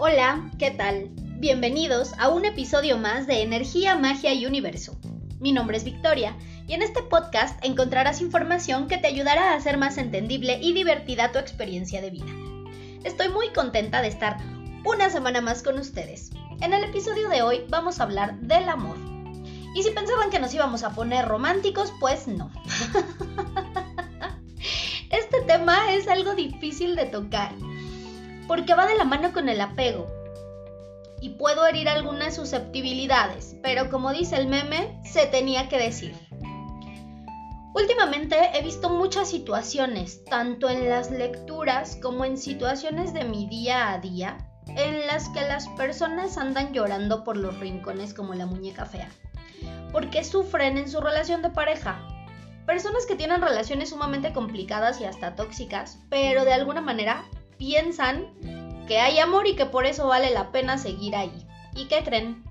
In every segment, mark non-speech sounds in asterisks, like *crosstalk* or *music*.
Hola, ¿qué tal? Bienvenidos a un episodio más de Energía, Magia y Universo. Mi nombre es Victoria y en este podcast encontrarás información que te ayudará a hacer más entendible y divertida tu experiencia de vida. Estoy muy contenta de estar una semana más con ustedes. En el episodio de hoy vamos a hablar del amor. Y si pensaban que nos íbamos a poner románticos, pues no. *laughs* este tema es algo difícil de tocar porque va de la mano con el apego. Y puedo herir algunas susceptibilidades, pero como dice el meme, se tenía que decir. Últimamente he visto muchas situaciones, tanto en las lecturas como en situaciones de mi día a día, en las que las personas andan llorando por los rincones como la muñeca fea, porque sufren en su relación de pareja. Personas que tienen relaciones sumamente complicadas y hasta tóxicas, pero de alguna manera piensan que hay amor y que por eso vale la pena seguir ahí. ¿Y qué creen?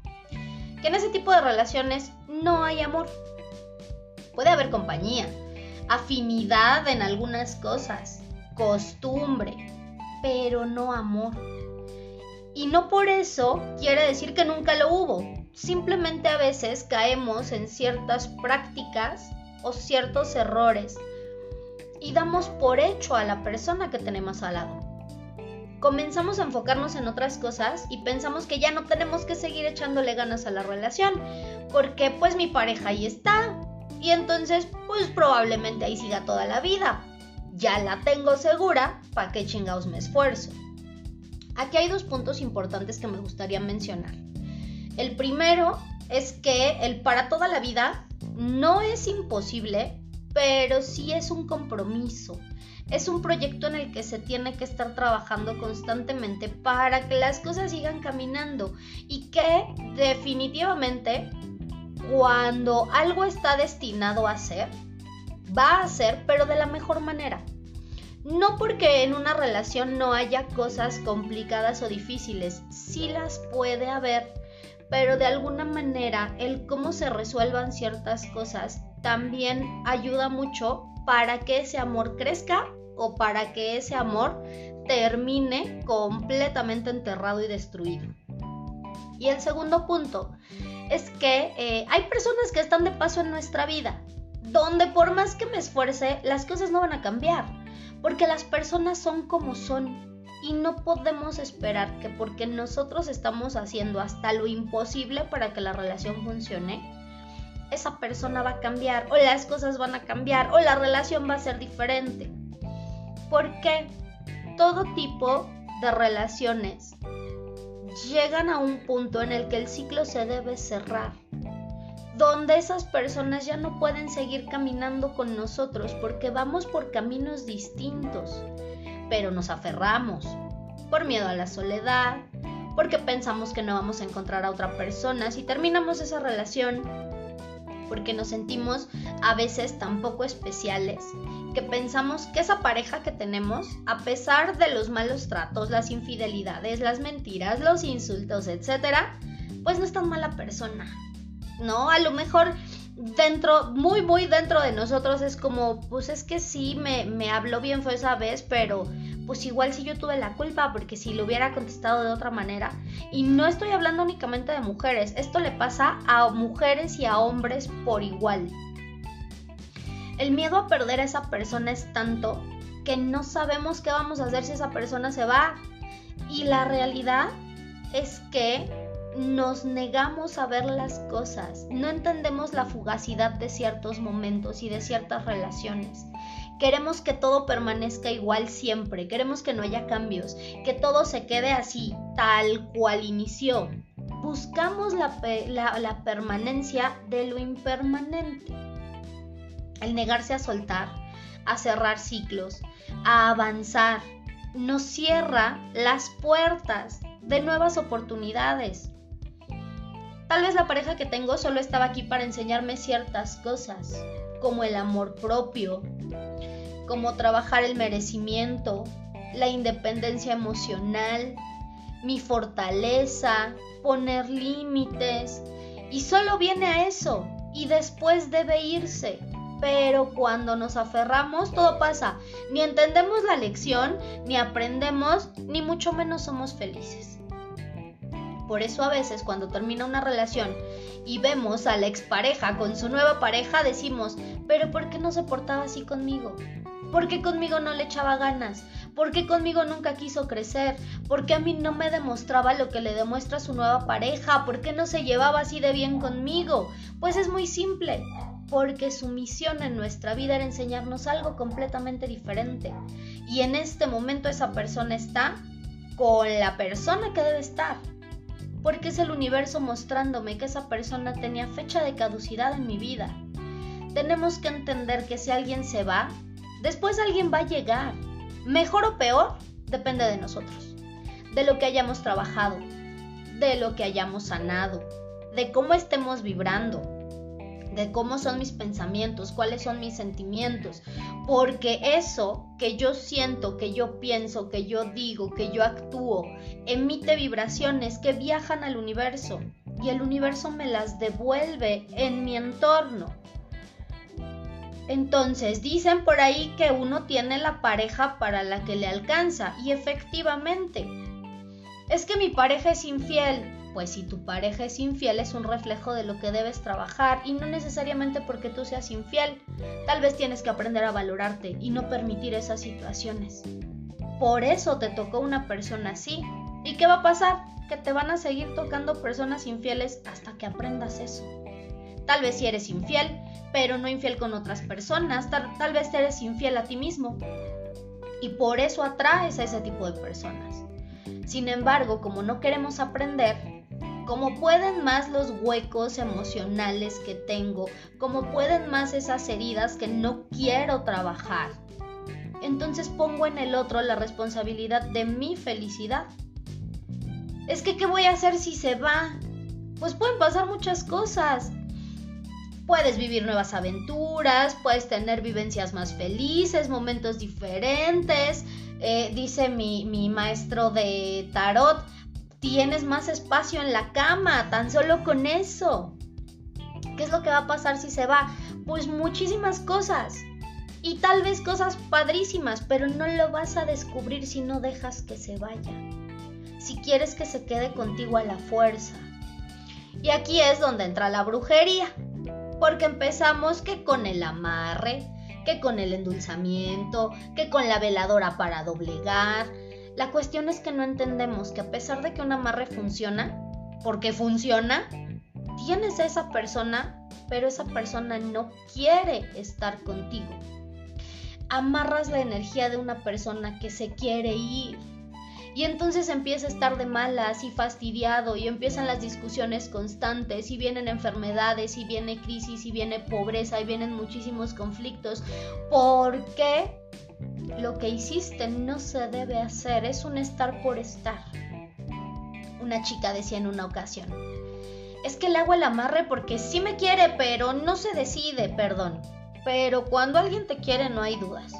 Que en ese tipo de relaciones no hay amor. Puede haber compañía, afinidad en algunas cosas, costumbre, pero no amor. Y no por eso quiere decir que nunca lo hubo. Simplemente a veces caemos en ciertas prácticas o ciertos errores y damos por hecho a la persona que tenemos al lado comenzamos a enfocarnos en otras cosas y pensamos que ya no tenemos que seguir echándole ganas a la relación, porque pues mi pareja ahí está y entonces pues probablemente ahí siga toda la vida. Ya la tengo segura, ¿para qué chingados me esfuerzo? Aquí hay dos puntos importantes que me gustaría mencionar. El primero es que el para toda la vida no es imposible, pero sí es un compromiso es un proyecto en el que se tiene que estar trabajando constantemente para que las cosas sigan caminando y que definitivamente cuando algo está destinado a ser, va a ser, pero de la mejor manera. No porque en una relación no haya cosas complicadas o difíciles, sí las puede haber, pero de alguna manera el cómo se resuelvan ciertas cosas también ayuda mucho para que ese amor crezca o para que ese amor termine completamente enterrado y destruido. Y el segundo punto es que eh, hay personas que están de paso en nuestra vida, donde por más que me esfuerce, las cosas no van a cambiar, porque las personas son como son y no podemos esperar que porque nosotros estamos haciendo hasta lo imposible para que la relación funcione, esa persona va a cambiar o las cosas van a cambiar o la relación va a ser diferente. Porque todo tipo de relaciones llegan a un punto en el que el ciclo se debe cerrar, donde esas personas ya no pueden seguir caminando con nosotros porque vamos por caminos distintos, pero nos aferramos por miedo a la soledad, porque pensamos que no vamos a encontrar a otra persona si terminamos esa relación porque nos sentimos a veces tan poco especiales que pensamos que esa pareja que tenemos, a pesar de los malos tratos, las infidelidades, las mentiras, los insultos, etcétera, pues no es tan mala persona. ¿No? A lo mejor dentro, muy, muy dentro de nosotros es como, pues es que sí, me, me habló bien fue esa vez, pero pues igual si yo tuve la culpa, porque si lo hubiera contestado de otra manera. Y no estoy hablando únicamente de mujeres, esto le pasa a mujeres y a hombres por igual. El miedo a perder a esa persona es tanto que no sabemos qué vamos a hacer si esa persona se va. Y la realidad es que nos negamos a ver las cosas, no entendemos la fugacidad de ciertos momentos y de ciertas relaciones. Queremos que todo permanezca igual siempre, queremos que no haya cambios, que todo se quede así, tal cual inició. Buscamos la, permanencia de lo impermanente. El negarse a soltar, a cerrar ciclos, a avanzar, nos cierra las puertas de nuevas oportunidades. Tal vez la pareja que tengo solo estaba aquí para enseñarme ciertas cosas, como el amor propio, como trabajar el merecimiento, la independencia emocional, mi fortaleza, poner límites. Y solo viene a eso y después debe irse. Pero cuando nos aferramos todo pasa. Ni entendemos la lección, ni aprendemos, ni mucho menos somos felices. Por eso a veces cuando termina una relación y vemos a la expareja con su nueva pareja, decimos, pero ¿por qué no se portaba así conmigo? ¿Por qué conmigo no le echaba ganas? ¿Por qué conmigo nunca quiso crecer? ¿Por qué a mí no me demostraba lo que le demuestra su nueva pareja? ¿Por qué no se llevaba así de bien conmigo? Pues es muy simple, porque su misión en nuestra vida era enseñarnos algo completamente diferente. Y en este momento esa persona está con la persona que debe estar porque es el universo mostrándome que esa persona tenía fecha de caducidad en mi vida. Tenemos que entender que si alguien se va, después alguien va a llegar. Mejor o peor, depende de nosotros, de lo que hayamos trabajado, de lo que hayamos sanado, de cómo estemos vibrando, de cómo son mis pensamientos, cuáles son mis sentimientos, porque eso que yo siento, que yo pienso, que yo digo, que yo actúo, emite vibraciones que viajan al universo y el universo me las devuelve en mi entorno. Entonces, dicen por ahí que uno tiene la pareja para la que le alcanza y efectivamente, es que mi pareja es infiel, pues si tu pareja es infiel es un reflejo de lo que debes trabajar y no necesariamente porque tú seas infiel. Tal vez tienes que aprender a valorarte y no permitir esas situaciones. Por eso te tocó una persona así. ¿Y qué va a pasar? Que te van a seguir tocando personas infieles hasta que aprendas eso. Tal vez si eres infiel, pero no infiel con otras personas, tal, tal vez eres infiel a ti mismo. Y por eso atraes a ese tipo de personas. Sin embargo, como no queremos aprender, como pueden más los huecos emocionales que tengo, como pueden más esas heridas que no quiero trabajar. Entonces pongo en el otro la responsabilidad de mi felicidad. Es que, ¿qué voy a hacer si se va? Pues pueden pasar muchas cosas. Puedes vivir nuevas aventuras, puedes tener vivencias más felices, momentos diferentes. Eh, dice mi, mi maestro de tarot, tienes más espacio en la cama, tan solo con eso. ¿Qué es lo que va a pasar si se va? Pues muchísimas cosas. Y tal vez cosas padrísimas, pero no lo vas a descubrir si no dejas que se vaya. Si quieres que se quede contigo a la fuerza. Y aquí es donde entra la brujería. Porque empezamos que con el amarre, que con el endulzamiento, que con la veladora para doblegar, la cuestión es que no entendemos que a pesar de que un amarre funciona, porque funciona, tienes a esa persona, pero esa persona no quiere estar contigo. Amarras la energía de una persona que se quiere ir. Y entonces empieza a estar de malas y fastidiado y empiezan las discusiones constantes y vienen enfermedades y viene crisis y viene pobreza y vienen muchísimos conflictos. ¿Por qué? Lo que hiciste no se debe hacer, es un estar por estar. Una chica decía en una ocasión, es que le hago el amarre porque sí me quiere, pero no se decide, perdón. Pero cuando alguien te quiere no hay dudas.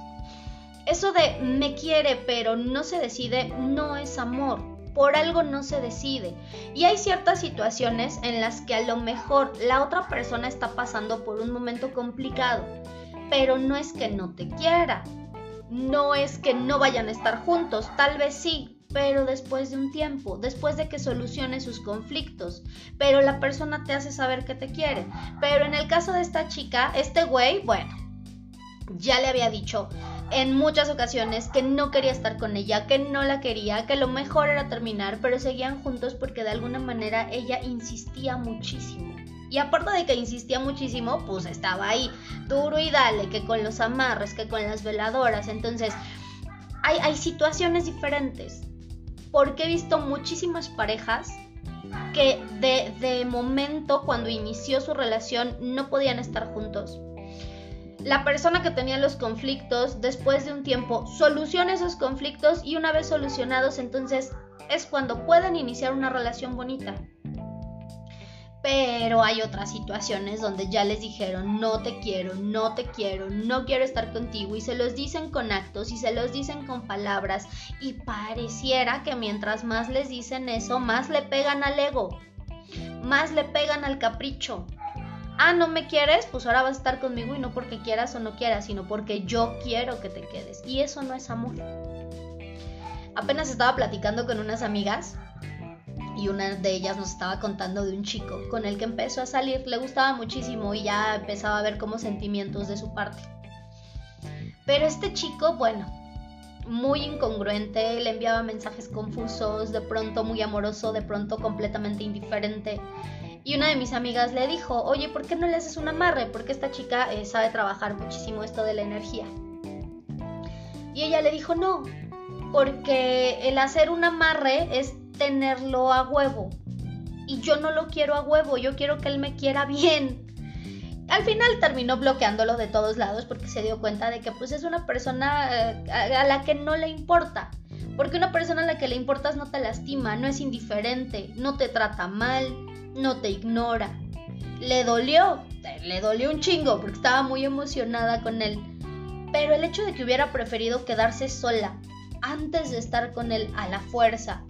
Eso de me quiere pero no se decide no es amor. Por algo no se decide. Y hay ciertas situaciones en las que a lo mejor la otra persona está pasando por un momento complicado. Pero no es que no te quiera no es que no vayan a estar juntos, tal vez sí, pero después de un tiempo, después de que solucione sus conflictos, pero la persona te hace saber que te quiere. Pero en el caso de esta chica, este güey, bueno, ya le había dicho en muchas ocasiones que no quería estar con ella, que no la quería, que lo mejor era terminar, pero seguían juntos porque de alguna manera ella insistía muchísimo. Y aparte de que insistía muchísimo, pues estaba ahí, duro y dale, que con los amarres, que con las veladoras. Entonces, hay, situaciones diferentes. Porque he visto muchísimas parejas que de, de momento, cuando inició su relación, no podían estar juntos. La persona que tenía los conflictos, después de un tiempo, soluciona esos conflictos y una vez solucionados, entonces es cuando pueden iniciar una relación bonita. Pero hay otras situaciones donde ya les dijeron, no te quiero, no te quiero, no quiero estar contigo y se los dicen con actos y se los dicen con palabras y pareciera que mientras más les dicen eso, más le pegan al ego, más le pegan al capricho. Ah, no me quieres, pues ahora vas a estar conmigo y no porque quieras o no quieras, sino porque yo quiero que te quedes. Y eso no es amor. Apenas estaba platicando con unas amigas y una de ellas nos estaba contando de un chico con el que empezó a salir, le gustaba muchísimo y ya empezaba a ver como sentimientos de su parte. Pero este chico, bueno, muy incongruente, le enviaba mensajes confusos, de pronto muy amoroso, de pronto completamente indiferente. Y una de mis amigas le dijo, oye, ¿por qué no le haces un amarre? Porque esta chica eh, sabe trabajar muchísimo esto de la energía. Y ella le dijo, no, porque el hacer un amarre es tenerlo a huevo. Y yo no lo quiero a huevo, yo quiero que él me quiera bien. Al final terminó bloqueándolo de todos lados porque se dio cuenta de que pues es una persona eh, a la que no le importa. Porque una persona a la que le importas no te lastima, no es indiferente, no te trata mal, no te ignora. Le dolió, le dolió un chingo porque estaba muy emocionada con él. Pero el hecho de que hubiera preferido quedarse sola antes de estar con él a la fuerza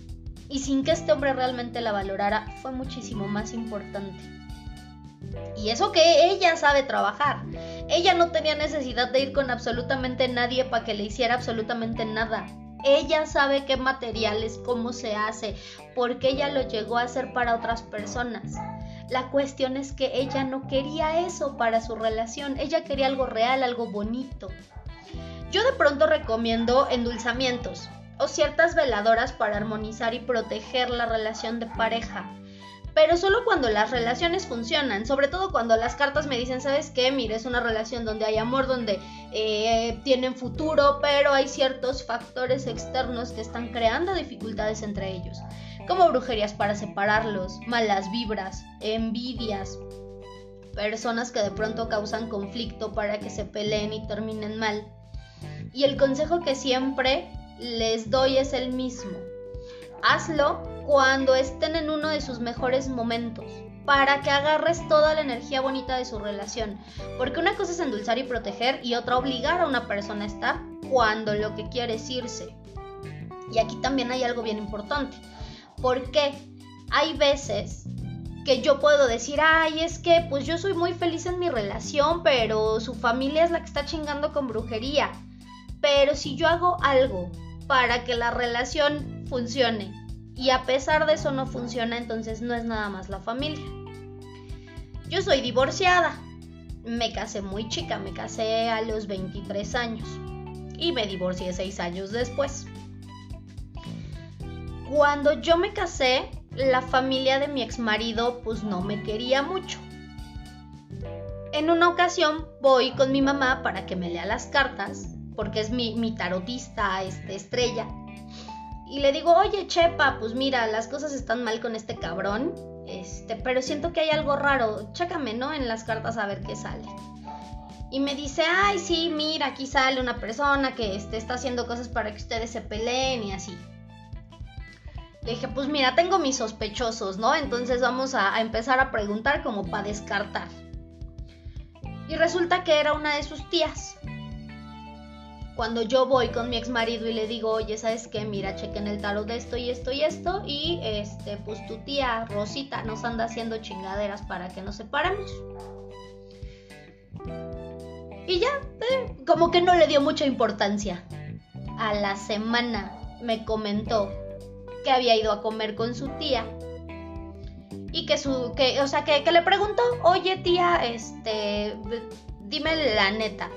y sin que este hombre realmente la valorara fue muchísimo más importante. Y eso que ella sabe trabajar. Ella no tenía necesidad de ir con absolutamente nadie para que le hiciera absolutamente nada. Ella sabe qué materiales, cómo se hace, porque ella lo llegó a hacer para otras personas. La cuestión es que ella no quería eso para su relación, ella quería algo real, algo bonito. Yo de pronto recomiendo endulzamientos o ciertas veladoras para armonizar y proteger la relación de pareja. Pero solo cuando las relaciones funcionan, sobre todo cuando las cartas me dicen, ¿sabes qué? Mira, es una relación donde hay amor, donde eh, tienen futuro, pero hay ciertos factores externos que están creando dificultades entre ellos, como brujerías para separarlos, malas vibras, envidias, personas que de pronto causan conflicto para que se peleen y terminen mal. Y el consejo que siempre les doy es el mismo. Hazlo cuando estén en uno de sus mejores momentos, para que agarres toda la energía bonita de su relación. Porque una cosa es endulzar y proteger y otra obligar a una persona a estar cuando lo que quiere es irse. Y aquí también hay algo bien importante. Porque hay veces que yo puedo decir, ay, es que pues yo soy muy feliz en mi relación, pero su familia es la que está chingando con brujería. Pero si yo hago algo para que la relación funcione y a pesar de eso no funciona, entonces no es nada más la familia. Yo soy divorciada. Me casé muy chica, me casé a los 23 años y me divorcié 6 años después. Cuando yo me casé, la familia de mi ex marido pues no me quería mucho. En una ocasión voy con mi mamá para que me lea las cartas porque es mi, tarotista este, estrella. Y le digo, oye Chepa, pues mira, las cosas están mal con este cabrón, este, pero siento que hay algo raro, chécame, ¿no? En las cartas a ver qué sale. Y me dice, ay, sí, mira, aquí sale una persona que este, está haciendo cosas para que ustedes se peleen y así. Le dije, pues mira, tengo mis sospechosos, ¿no? Entonces vamos a empezar a preguntar como para descartar. Y resulta que era una de sus tías cuando yo voy con mi ex marido y le digo, oye, ¿sabes qué? Mira, chequen el tarot de esto y esto y esto. Y este, pues tu tía Rosita nos anda haciendo chingaderas para que nos separemos. Y ya, eh, como que no le dio mucha importancia. A la semana me comentó que había ido a comer con su tía. Y que su, que, o sea, que, que le preguntó, oye tía, este, dime la neta,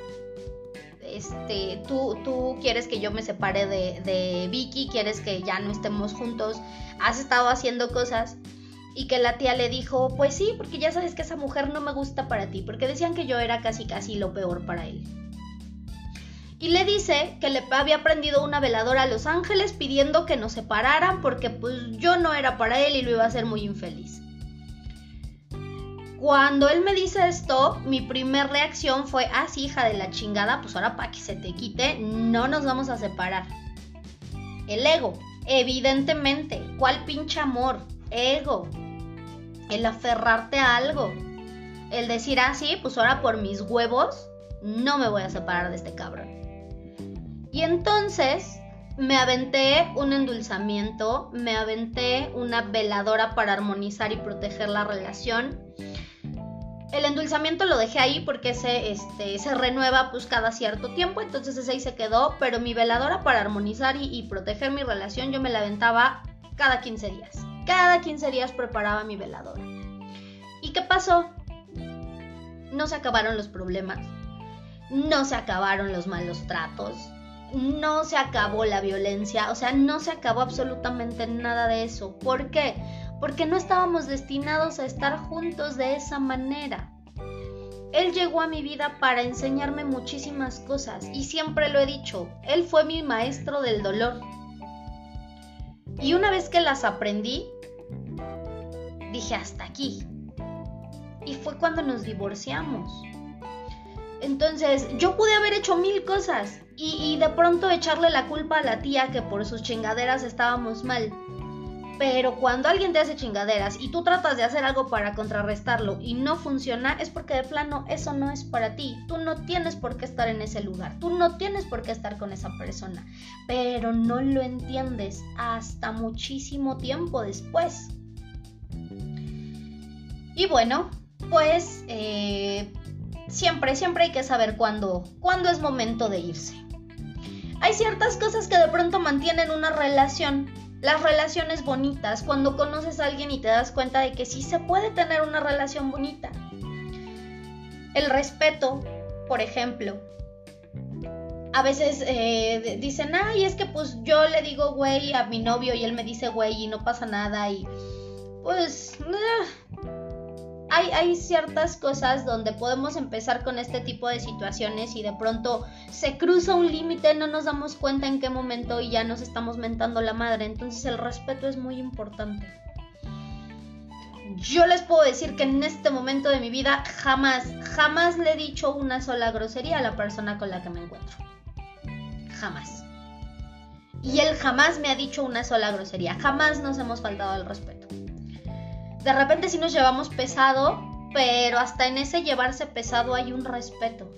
este, tú, tú quieres que yo me separe de, de Vicky, quieres que ya no estemos juntos, has estado haciendo cosas. Y que la tía le dijo, pues sí, porque ya sabes que esa mujer no me gusta para ti, porque decían que yo era casi casi lo peor para él. Y le dice que le había prendido una veladora a Los Ángeles pidiendo que nos separaran porque pues yo no era para él y lo iba a hacer muy infeliz. Cuando él me dice esto, mi primer reacción fue, ah, sí, hija de la chingada, pues ahora para que se te quite, no nos vamos a separar. El ego, evidentemente. ¿Cuál pinche amor? Ego. El aferrarte a algo. El decir, ah, sí, pues ahora por mis huevos, no me voy a separar de este cabrón. Y entonces me aventé un endulzamiento, me aventé una veladora para armonizar y proteger la relación el endulzamiento lo dejé ahí porque se, este, se renueva pues cada cierto tiempo, entonces ese ahí se quedó, pero mi veladora para armonizar y, y proteger mi relación yo me la aventaba cada 15 días. Cada 15 días preparaba mi veladora. ¿Y qué pasó? No se acabaron los problemas, no se acabaron los malos tratos, no se acabó la violencia, o sea, no se acabó absolutamente nada de eso. ¿Por qué? Porque no estábamos destinados a estar juntos de esa manera. Él llegó a mi vida para enseñarme muchísimas cosas y siempre lo he dicho, él fue mi maestro del dolor. Y una vez que las aprendí, dije hasta aquí. Y fue cuando nos divorciamos. Entonces, yo pude haber hecho mil cosas y, de pronto echarle la culpa a la tía que por sus chingaderas estábamos mal. Pero cuando alguien te hace chingaderas y tú tratas de hacer algo para contrarrestarlo y no funciona, es porque de plano eso no es para ti. Tú no tienes por qué estar en ese lugar. Tú no tienes por qué estar con esa persona. Pero no lo entiendes hasta muchísimo tiempo después. Y bueno, pues eh, siempre, siempre hay que saber cuándo, cuándo es momento de irse. Hay ciertas cosas que de pronto mantienen una relación. Las relaciones bonitas, cuando conoces a alguien y te das cuenta de que sí se puede tener una relación bonita. El respeto, por ejemplo. A veces eh, dicen, ay, es que pues yo le digo güey a mi novio y él me dice güey y no pasa nada y pues... Eh, hay, ciertas cosas donde podemos empezar con este tipo de situaciones y de pronto se cruza un límite, no nos damos cuenta en qué momento y ya nos estamos mentando la madre. Entonces el respeto es muy importante. Yo les puedo decir que en este momento de mi vida jamás, jamás le he dicho una sola grosería a la persona con la que me encuentro. Jamás. Y él jamás me ha dicho una sola grosería. Jamás nos hemos faltado al respeto de repente sí nos llevamos pesado, pero hasta en ese llevarse pesado hay un respeto.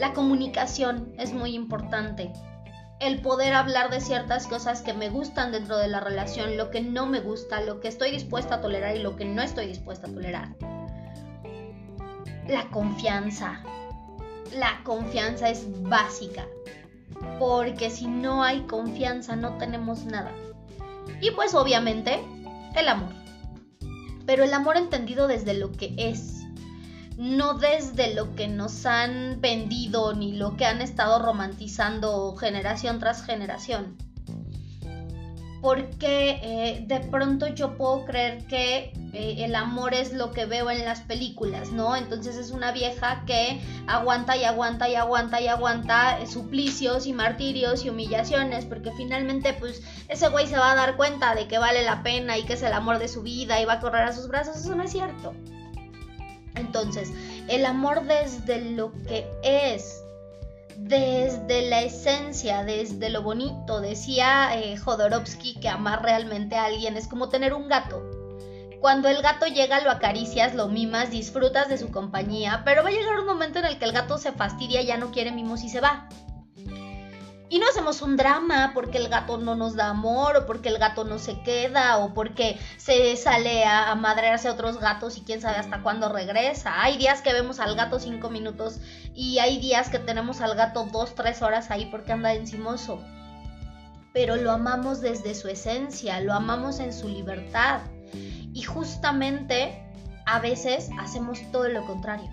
La comunicación es muy importante. El poder hablar de ciertas cosas que me gustan dentro de la relación, lo que no me gusta, lo que estoy dispuesta a tolerar y lo que no estoy dispuesta a tolerar. La confianza. La confianza es básica. Porque si no hay confianza no tenemos nada. Y pues obviamente el amor pero el amor entendido desde lo que es, no desde lo que nos han vendido ni lo que han estado romantizando generación tras generación porque eh, de pronto yo puedo creer que eh, el amor es lo que veo en las películas, ¿no? Entonces es una vieja que aguanta y aguanta y aguanta y aguanta eh, suplicios y martirios y humillaciones, porque finalmente pues ese güey se va a dar cuenta de que vale la pena y que es el amor de su vida y va a correr a sus brazos, eso no es cierto. Entonces, el amor desde lo que es, desde la esencia, desde lo bonito. Decía eh, Jodorowsky que amar realmente a alguien es como tener un gato. Cuando el gato llega lo acaricias, lo mimas, disfrutas de su compañía, pero va a llegar un momento en el que el gato se fastidia, ya no quiere mimos y se va. Y no hacemos un drama porque el gato no nos da amor o porque el gato no se queda o porque se sale a, madrearse a otros gatos y quién sabe hasta cuándo regresa. Hay días que vemos al gato cinco minutos y hay días que tenemos al gato dos, tres horas ahí porque anda encimoso. Pero lo amamos desde su esencia, lo amamos en su libertad. Y justamente a veces hacemos todo lo contrario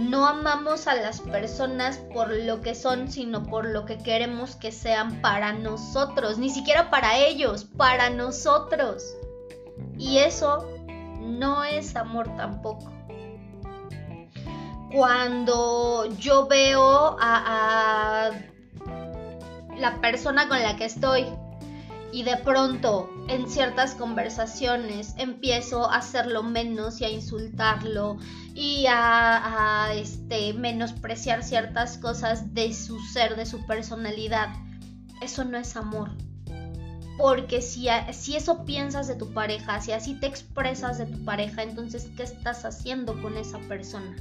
no amamos a las personas por lo que son, sino por lo que queremos que sean para nosotros, ni siquiera para ellos, para nosotros. Y eso no es amor tampoco. Cuando yo veo a, la persona con la que estoy y de pronto en ciertas conversaciones empiezo a hacerlo menos y a insultarlo y a, este, menospreciar ciertas cosas de su ser, de su personalidad. Eso no es amor. Porque si, si eso piensas de tu pareja, si así te expresas de tu pareja, entonces ¿qué estás haciendo con esa persona?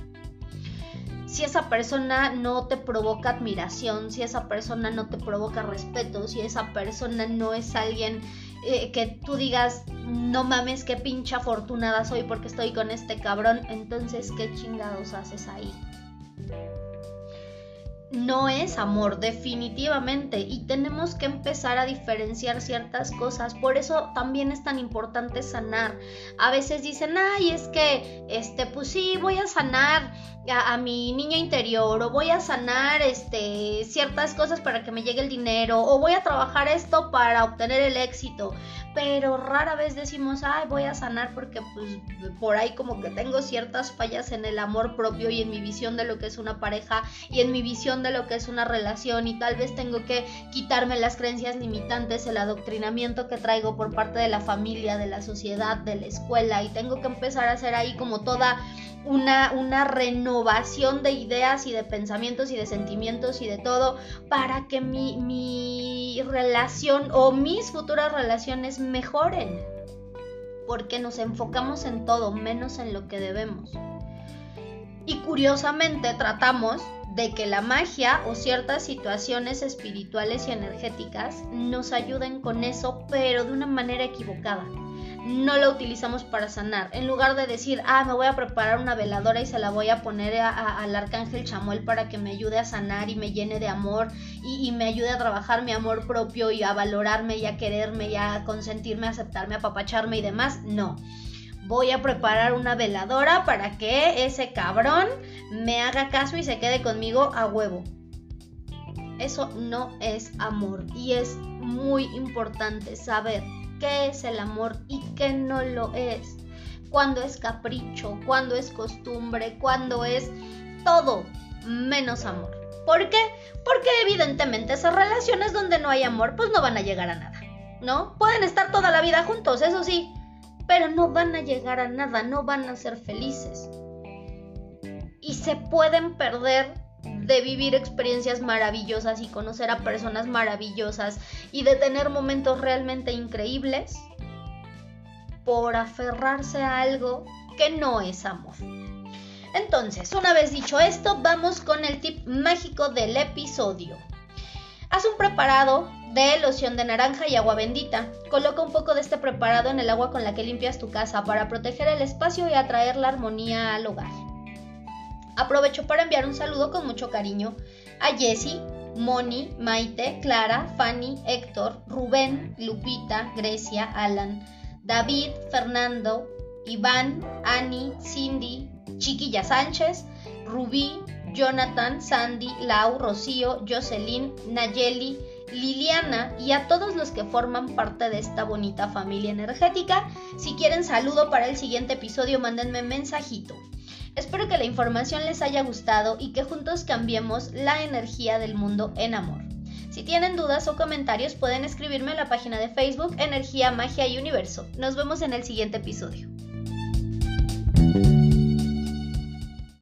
Si esa persona no te provoca admiración, si esa persona no te provoca respeto, si esa persona no es alguien eh, que tú digas, no mames, qué pincha afortunada soy porque estoy con este cabrón, entonces, ¿qué chingados haces ahí? No es amor, definitivamente. Y tenemos que empezar a diferenciar ciertas cosas. Por eso también es tan importante sanar. A veces dicen, ay, es que, este, pues sí, voy a sanar a, mi niña interior, o voy a sanar, este, ciertas cosas para que me llegue el dinero, o voy a trabajar esto para obtener el éxito. Pero rara vez decimos, ay, voy a sanar porque, pues, por ahí como que tengo ciertas fallas en el amor propio y en mi visión de lo que es una pareja y en mi visión de lo que es una relación y tal vez tengo que quitarme las creencias limitantes, el adoctrinamiento que traigo por parte de la familia, de la sociedad, de la escuela y tengo que empezar a hacer ahí como toda una, una renovación de ideas y de pensamientos y de sentimientos y de todo para que mi, mi relación o mis futuras relaciones mejoren. Porque nos enfocamos en todo, menos en lo que debemos. Y curiosamente tratamos de que la magia o ciertas situaciones espirituales y energéticas nos ayuden con eso, pero de una manera equivocada. No la utilizamos para sanar. En lugar de decir, ah, me voy a preparar una veladora y se la voy a poner al arcángel Chamuel para que me ayude a sanar y me llene de amor y, y, me ayude a trabajar mi amor propio y a valorarme y a quererme y a consentirme, a aceptarme, a apapacharme y demás. No voy a preparar una veladora para que ese cabrón me haga caso y se quede conmigo a huevo. Eso no es amor y es muy importante saber qué es el amor y qué no lo es. Cuando es capricho, cuando es costumbre, cuando es todo menos amor. ¿Por qué? Porque evidentemente esas relaciones donde no hay amor pues no van a llegar a nada. ¿No? Pueden estar toda la vida juntos, eso sí, pero no van a llegar a nada, no van a ser felices. Y se pueden perder de vivir experiencias maravillosas y conocer a personas maravillosas y de tener momentos realmente increíbles por aferrarse a algo que no es amor. Entonces, una vez dicho esto, vamos con el tip mágico del episodio. Haz un preparado de loción de naranja y agua bendita. Coloca un poco de este preparado en el agua con la que limpias tu casa para proteger el espacio y atraer la armonía al hogar. Aprovecho para enviar un saludo con mucho cariño a Jessie, Moni, Maite, Clara, Fanny, Héctor, Rubén, Lupita, Grecia, Alan, David, Fernando, Iván, Ani, Cindy, Chiquilla Sánchez, Rubí, Jonathan, Sandy, Lau, Rocío, Jocelyn, Nayeli, Liliana y a todos los que forman parte de esta bonita familia energética. Si quieren saludo para el siguiente episodio, mándenme mensajito. Espero que la información les haya gustado y que juntos cambiemos la energía del mundo en amor. Si tienen dudas o comentarios pueden escribirme en la página de Facebook Energía, Magia y Universo. Nos vemos en el siguiente episodio.